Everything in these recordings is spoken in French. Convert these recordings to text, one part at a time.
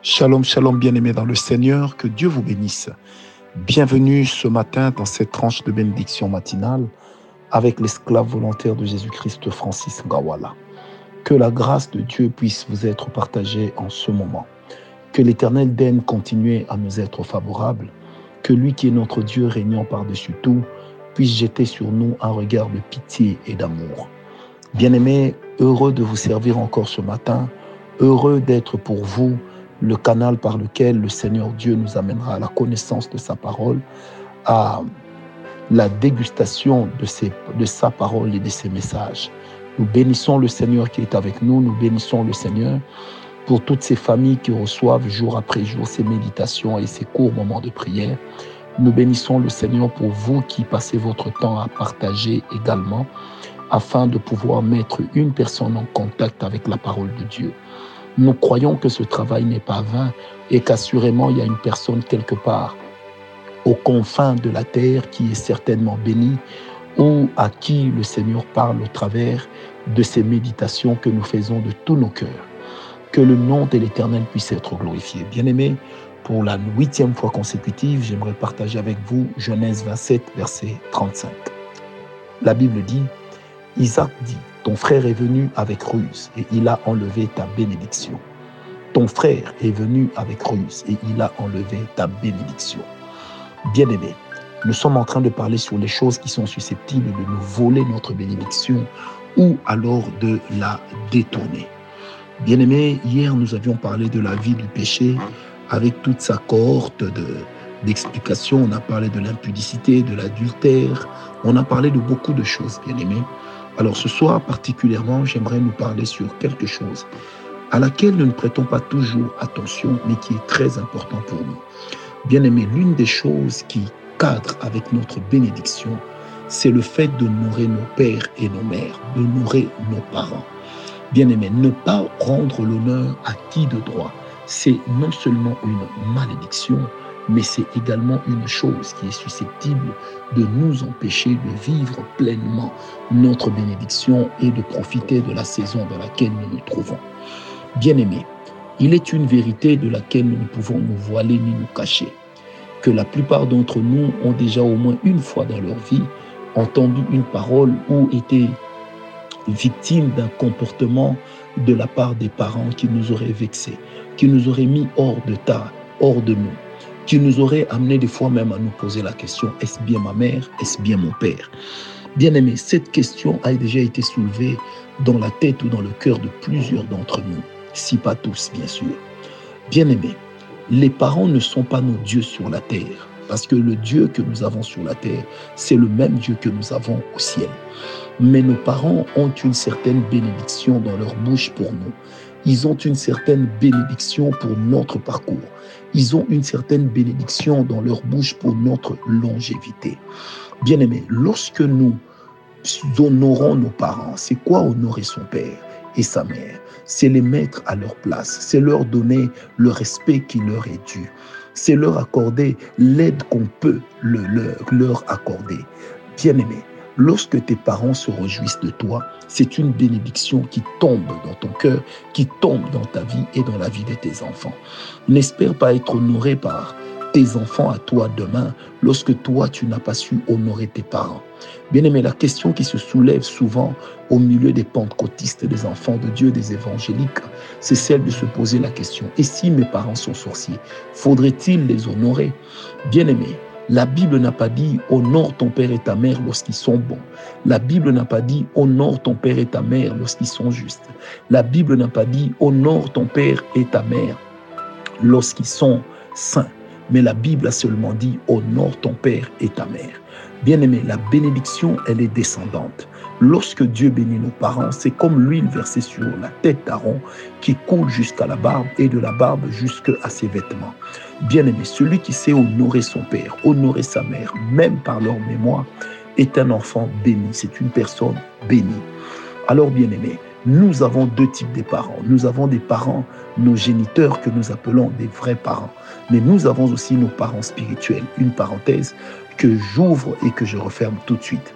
Shalom, shalom, bien-aimés dans le Seigneur, que Dieu vous bénisse. Bienvenue ce matin dans cette tranche de bénédiction matinale avec l'esclave volontaire de Jésus-Christ, Francis Gawala. Que la grâce de Dieu puisse vous être partagée en ce moment. Que l'éternel daigne continuer à nous être favorable. Que lui qui est notre Dieu régnant par-dessus tout puisse jeter sur nous un regard de pitié et d'amour. Bien-aimés, heureux de vous servir encore ce matin, heureux d'être pour vous le canal par lequel le Seigneur Dieu nous amènera à la connaissance de sa parole, à la dégustation de, sa parole et de ses messages. Nous bénissons le Seigneur qui est avec nous, nous bénissons le Seigneur pour toutes ces familles qui reçoivent jour après jour ces méditations et ces courts moments de prière. Nous bénissons le Seigneur pour vous qui passez votre temps à partager également afin de pouvoir mettre une personne en contact avec la parole de Dieu. Nous croyons que ce travail n'est pas vain et qu'assurément il y a une personne quelque part aux confins de la terre qui est certainement bénie ou à qui le Seigneur parle au travers de ces méditations que nous faisons de tous nos cœurs. Que le nom de l'Éternel puisse être glorifié. Bien-aimés, pour la huitième fois consécutive, j'aimerais partager avec vous Genèse 27, verset 35. La Bible dit, Isaac dit, ton frère est venu avec ruse et il a enlevé ta bénédiction. Ton frère est venu avec ruse et il a enlevé ta bénédiction. Bien-aimé, nous sommes en train de parler sur les choses qui sont susceptibles de nous voler notre bénédiction ou alors de la détourner. Bien-aimé, hier nous avions parlé de la vie du péché avec toute sa cohorte de, d'explications. On a parlé de l'impudicité, de l'adultère, on a parlé de beaucoup de choses, bien-aimé. Alors ce soir particulièrement, j'aimerais nous parler sur quelque chose à laquelle nous ne prêtons pas toujours attention, mais qui est très important pour nous. Bien aimé, l'une des choses qui cadre avec notre bénédiction, c'est le fait d'honorer nos pères et nos mères, d'honorer nos parents. Bien aimé, ne pas rendre l'honneur à qui de droit, c'est non seulement une malédiction, mais c'est également une chose qui est susceptible de nous empêcher de vivre pleinement notre bénédiction et de profiter de la saison dans laquelle nous nous trouvons. Bien-aimés, il est une vérité de laquelle nous ne pouvons nous voiler ni nous cacher, que la plupart d'entre nous ont déjà au moins une fois dans leur vie entendu une parole ou été victimes d'un comportement de la part des parents qui nous auraient vexés, qui nous auraient mis hors de tas, hors de nous qui nous aurait amené des fois même à nous poser la question, est-ce bien ma mère, est-ce bien mon père? Bien aimé, cette question a déjà été soulevée dans la tête ou dans le cœur de plusieurs d'entre nous, si pas tous bien sûr. Bien aimé, les parents ne sont pas nos dieux sur la terre, parce que le Dieu que nous avons sur la terre, c'est le même Dieu que nous avons au ciel. Mais nos parents ont une certaine bénédiction dans leur bouche pour nous. Ils ont une certaine bénédiction pour notre parcours. Ils ont une certaine bénédiction dans leur bouche pour notre longévité. Bien-aimés, lorsque nous honorons nos parents, c'est quoi honorer son père et sa mère? C'est les mettre à leur place, c'est leur donner le respect qui leur est dû, c'est leur accorder l'aide qu'on peut le leur, leur accorder. Bien-aimés, Lorsque tes parents se réjouissent de toi, c'est une bénédiction qui tombe dans ton cœur, qui tombe dans ta vie et dans la vie de tes enfants. N'espère pas être honoré par tes enfants à toi demain lorsque toi tu n'as pas su honorer tes parents. Bien aimé, la question qui se soulève souvent au milieu des pentecôtistes, des enfants de Dieu, des évangéliques, c'est celle de se poser la question, et si mes parents sont sorciers, faudrait-il les honorer? Bien aimé, la Bible n'a pas dit honore ton père et ta mère lorsqu'ils sont bons. La Bible n'a pas dit honore ton père et ta mère lorsqu'ils sont justes. La Bible n'a pas dit honore ton père et ta mère lorsqu'ils sont saints. Mais la Bible a seulement dit honore ton père et ta mère. Bien-aimé, la bénédiction, elle est descendante. Lorsque Dieu bénit nos parents, c'est comme l'huile versée sur la tête d'Aaron qui coule jusqu'à la barbe et de la barbe jusqu'à ses vêtements. Bien-aimé, celui qui sait honorer son père, honorer sa mère, même par leur mémoire, est un enfant béni, c'est une personne bénie. Alors, bien-aimé, nous avons deux types de parents. Nous avons des parents, nos géniteurs que nous appelons des vrais parents. Mais nous avons aussi nos parents spirituels. Une parenthèse que j'ouvre et que je referme tout de suite.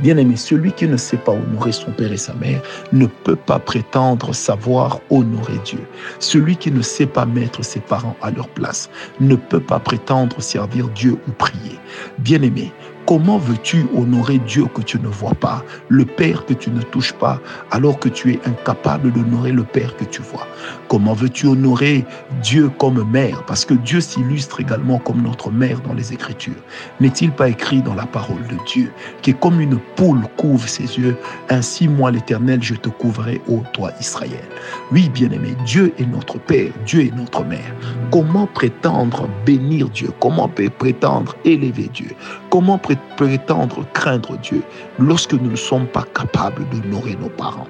Bien-aimé, celui qui ne sait pas honorer son père et sa mère ne peut pas prétendre savoir honorer Dieu. Celui qui ne sait pas mettre ses parents à leur place ne peut pas prétendre servir Dieu ou prier. Bien-aimé, Comment veux-tu honorer Dieu que tu ne vois pas, le Père que tu ne touches pas, alors que tu es incapable d'honorer le Père que tu vois? Comment veux-tu honorer Dieu comme mère? Parce que Dieu s'illustre également comme notre mère dans les Écritures. N'est-il pas écrit dans la parole de Dieu que comme une poule couvre ses yeux, ainsi moi l'Éternel, je te couvrirai, ô toi Israël? Oui, bien-aimé, Dieu est notre Père, Dieu est notre mère. Comment prétendre bénir Dieu? Comment prétendre élever Dieu? Comment prétendre prétendre craindre Dieu lorsque nous ne sommes pas capables d'honorer nos parents.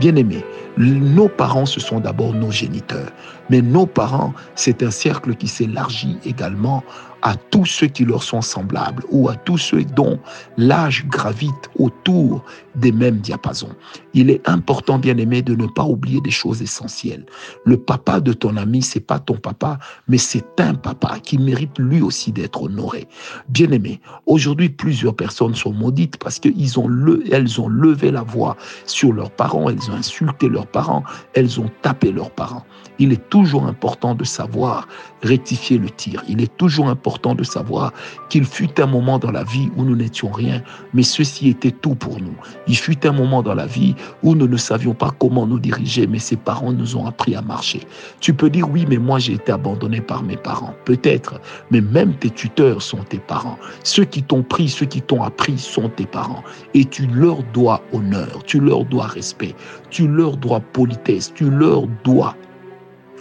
Bien-aimés, nos parents, ce sont d'abord nos géniteurs, mais nos parents, c'est un cercle qui s'élargit également à tous ceux qui leur sont semblables ou à tous ceux dont l'âge gravite autour des mêmes diapasons. Il est important, bien aimé, de ne pas oublier des choses essentielles. Le papa de ton ami, c'est pas ton papa, mais c'est un papa qui mérite lui aussi d'être honoré. Bien aimé, aujourd'hui, plusieurs personnes sont maudites parce qu'elles ont, le, ont levé la voix sur leurs parents, elles ont insulté leurs parents, elles ont tapé leurs parents. Il est toujours important de savoir rectifier le tir. Il est toujours important de savoir qu'il fut un moment dans la vie où nous n'étions rien, mais ceci était tout pour nous. Il fut un moment dans la vie où nous ne savions pas comment nous diriger, mais ses parents nous ont appris à marcher. Tu peux dire oui, mais moi j'ai été abandonné par mes parents. Peut-être, mais même tes tuteurs sont tes parents. Ceux qui t'ont pris, ceux qui t'ont appris sont tes parents. Et tu leur dois honneur, tu leur dois respect, tu leur dois politesse, tu leur dois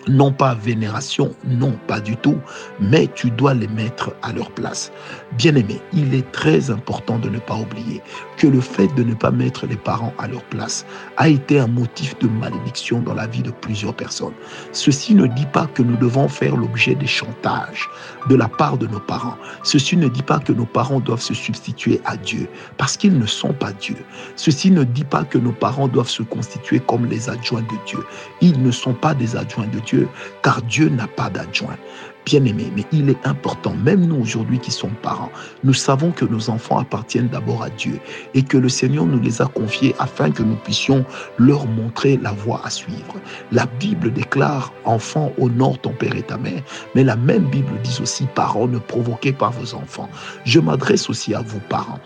non pas vénération, non pas du tout, mais tu dois les mettre à leur place. Bien-aimé, il est très important de ne pas oublier que le fait de ne pas mettre les parents à leur place a été un motif de malédiction dans la vie de plusieurs personnes. Ceci ne dit pas que nous devons faire l'objet des chantages de la part de nos parents. Ceci ne dit pas que nos parents doivent se substituer à Dieu, parce qu'ils ne sont pas Dieu. Ceci ne dit pas que nos parents doivent se constituer comme les adjoints de Dieu. Ils ne sont pas des adjoints de Dieu, car Dieu n'a pas d'adjoint bien-aimé, mais il est important, même nous aujourd'hui qui sommes parents, nous savons que nos enfants appartiennent d'abord à Dieu et que le Seigneur nous les a confiés afin que nous puissions leur montrer la voie à suivre. La Bible déclare, enfant, honore ton père et ta mère, mais la même Bible dit aussi, parents, ne provoquez pas vos enfants. Je m'adresse aussi à vous, parents.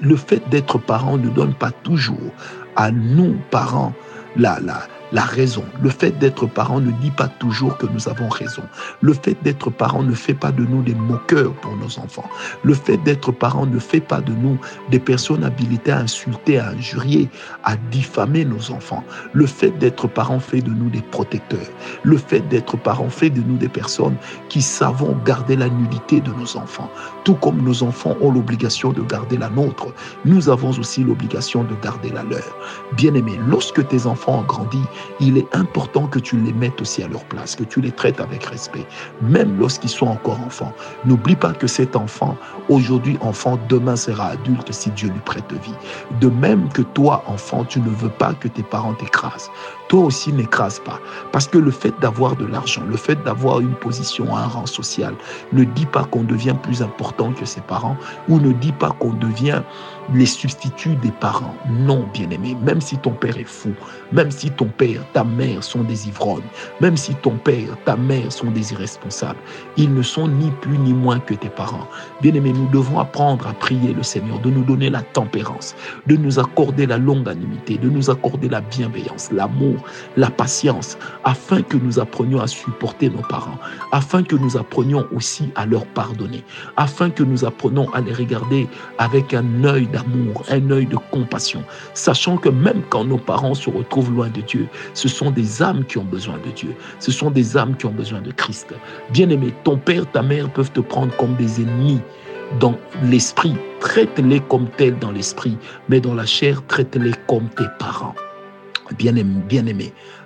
Le fait d'être parent ne donne pas toujours à nous, parents, la, la, la raison. Le fait d'être parent ne dit pas toujours que nous avons raison. Le fait d'être parent ne fait pas de nous des moqueurs pour nos enfants. Le fait d'être parent ne fait pas de nous des personnes habilitées à insulter, à injurier, à diffamer nos enfants. Le fait d'être parent fait de nous des protecteurs. Le fait d'être parent fait de nous des personnes qui savons garder la nudité de nos enfants. Tout comme nos enfants ont l'obligation de garder la nôtre, nous avons aussi l'obligation de garder la leur. Bien-aimé, lorsque tes enfants ont grandi, il est important que tu les mettes aussi à leur place, que tu les traites avec respect, même lorsqu'ils sont encore enfants. N'oublie pas que cet enfant, aujourd'hui enfant, demain sera adulte si Dieu lui prête vie. De même que toi, enfant, tu ne veux pas que tes parents t'écrasent toi aussi n'écrase pas. Parce que le fait d'avoir de l'argent, le fait d'avoir une position, un rang social, ne dit pas qu'on devient plus important que ses parents ou ne dit pas qu'on devient les substituts des parents. Non, bien-aimé, même si ton père est fou, même si ton père, ta mère sont des ivrognes, même si ton père, ta mère sont des irresponsables, ils ne sont ni plus ni moins que tes parents. Bien-aimé, nous devons apprendre à prier le Seigneur, de nous donner la tempérance, de nous accorder la longanimité, de nous accorder la bienveillance, l'amour la patience, afin que nous apprenions à supporter nos parents, afin que nous apprenions aussi à leur pardonner, afin que nous apprenions à les regarder avec un œil d'amour, un œil de compassion, sachant que même quand nos parents se retrouvent loin de Dieu, ce sont des âmes qui ont besoin de Dieu, ce sont des âmes qui ont besoin de Christ. Bien-aimé, ton père, ta mère peuvent te prendre comme des ennemis dans l'esprit, traite-les comme tels dans l'esprit, mais dans la chair, traite-les comme tes parents bien-aimé, bien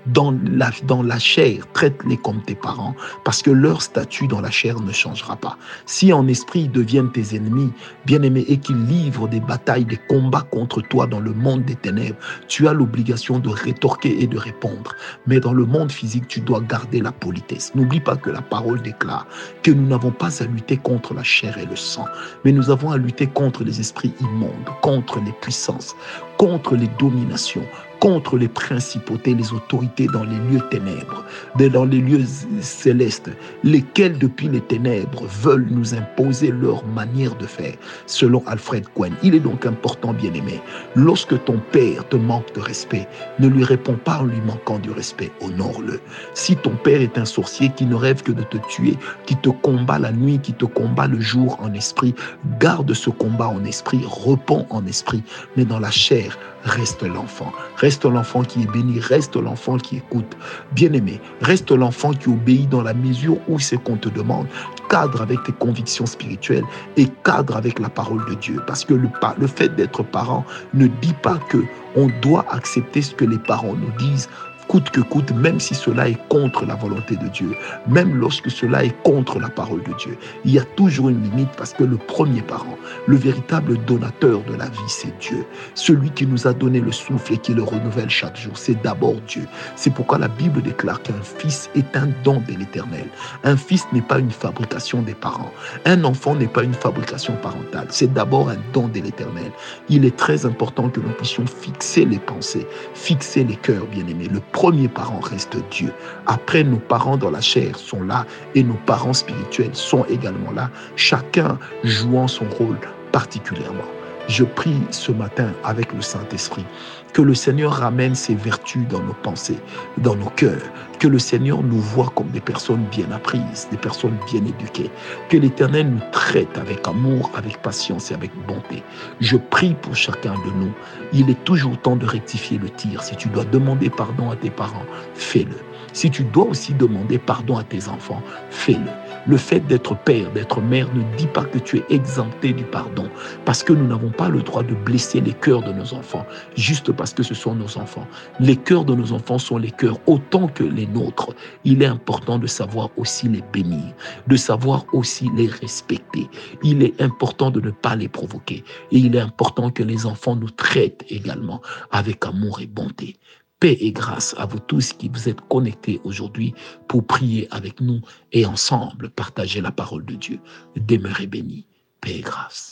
dans la, dans la chair, traite-les comme tes parents, parce que leur statut dans la chair ne changera pas. Si en esprit ils deviennent tes ennemis, bien-aimés, et qu'ils livrent des batailles, des combats contre toi dans le monde des ténèbres, tu as l'obligation de rétorquer et de répondre. Mais dans le monde physique, tu dois garder la politesse. N'oublie pas que la parole déclare que nous n'avons pas à lutter contre la chair et le sang, mais nous avons à lutter contre les esprits immondes, contre les puissances, contre les dominations, contre les principautés, les autorités dans les lieux ténèbres, dans les lieux célestes, lesquels depuis les ténèbres veulent nous imposer leur manière de faire, selon Alfred Cohen. Il est donc important, bien-aimé, lorsque ton père te manque de respect, ne lui réponds pas en lui manquant du respect, honore-le. Si ton père est un sorcier qui ne rêve que de te tuer, qui te combat la nuit, qui te combat le jour en esprit, garde ce combat en esprit, repens en esprit, mais dans la chair, reste l'enfant. Reste l'enfant qui est béni, reste l'enfant qui écoute. Bien-aimé, reste l'enfant qui obéit dans la mesure où c'est qu'on te demande. Cadre avec tes convictions spirituelles et cadre avec la parole de Dieu. Parce que le, le fait d'être parent ne dit pas que on doit accepter ce que les parents nous disent coûte que coûte, même si cela est contre la volonté de Dieu, même lorsque cela est contre la parole de Dieu. Il y a toujours une limite parce que le premier parent, le véritable donateur de la vie, c'est Dieu. Celui qui nous a donné le souffle et qui le renouvelle chaque jour, c'est d'abord Dieu. C'est pourquoi la Bible déclare qu'un fils est un don de l'éternel. Un fils n'est pas une fabrication des parents. Un enfant n'est pas une fabrication parentale. C'est d'abord un don de l'éternel. Il est très important que nous puissions fixer les pensées, fixer les cœurs, bien-aimés. Le premier parent reste Dieu. Après, nos parents dans la chair sont là et nos parents spirituels sont également là, chacun jouant son rôle particulièrement. Je prie ce matin avec le Saint-Esprit que le Seigneur ramène ses vertus dans nos pensées, dans nos cœurs, que le Seigneur nous voit comme des personnes bien apprises, des personnes bien éduquées, que l'Éternel nous traite avec amour, avec patience et avec bonté. Je prie pour chacun de nous. Il est toujours temps de rectifier le tir. Si tu dois demander pardon à tes parents, fais-le. Si tu dois aussi demander pardon à tes enfants, fais-le. Le fait d'être père, d'être mère ne dit pas que tu es exempté du pardon, parce que nous n'avons pas le droit de blesser les cœurs de nos enfants, juste parce que ce sont nos enfants. Les cœurs de nos enfants sont les cœurs autant que les nôtres. Il est important de savoir aussi les bénir, de savoir aussi les respecter. Il est important de ne pas les provoquer. Et il est important que les enfants nous traitent également avec amour et bonté. Paix et grâce à vous tous qui vous êtes connectés aujourd'hui pour prier avec nous et ensemble partager la parole de Dieu. Demeurez bénis. Paix et grâce.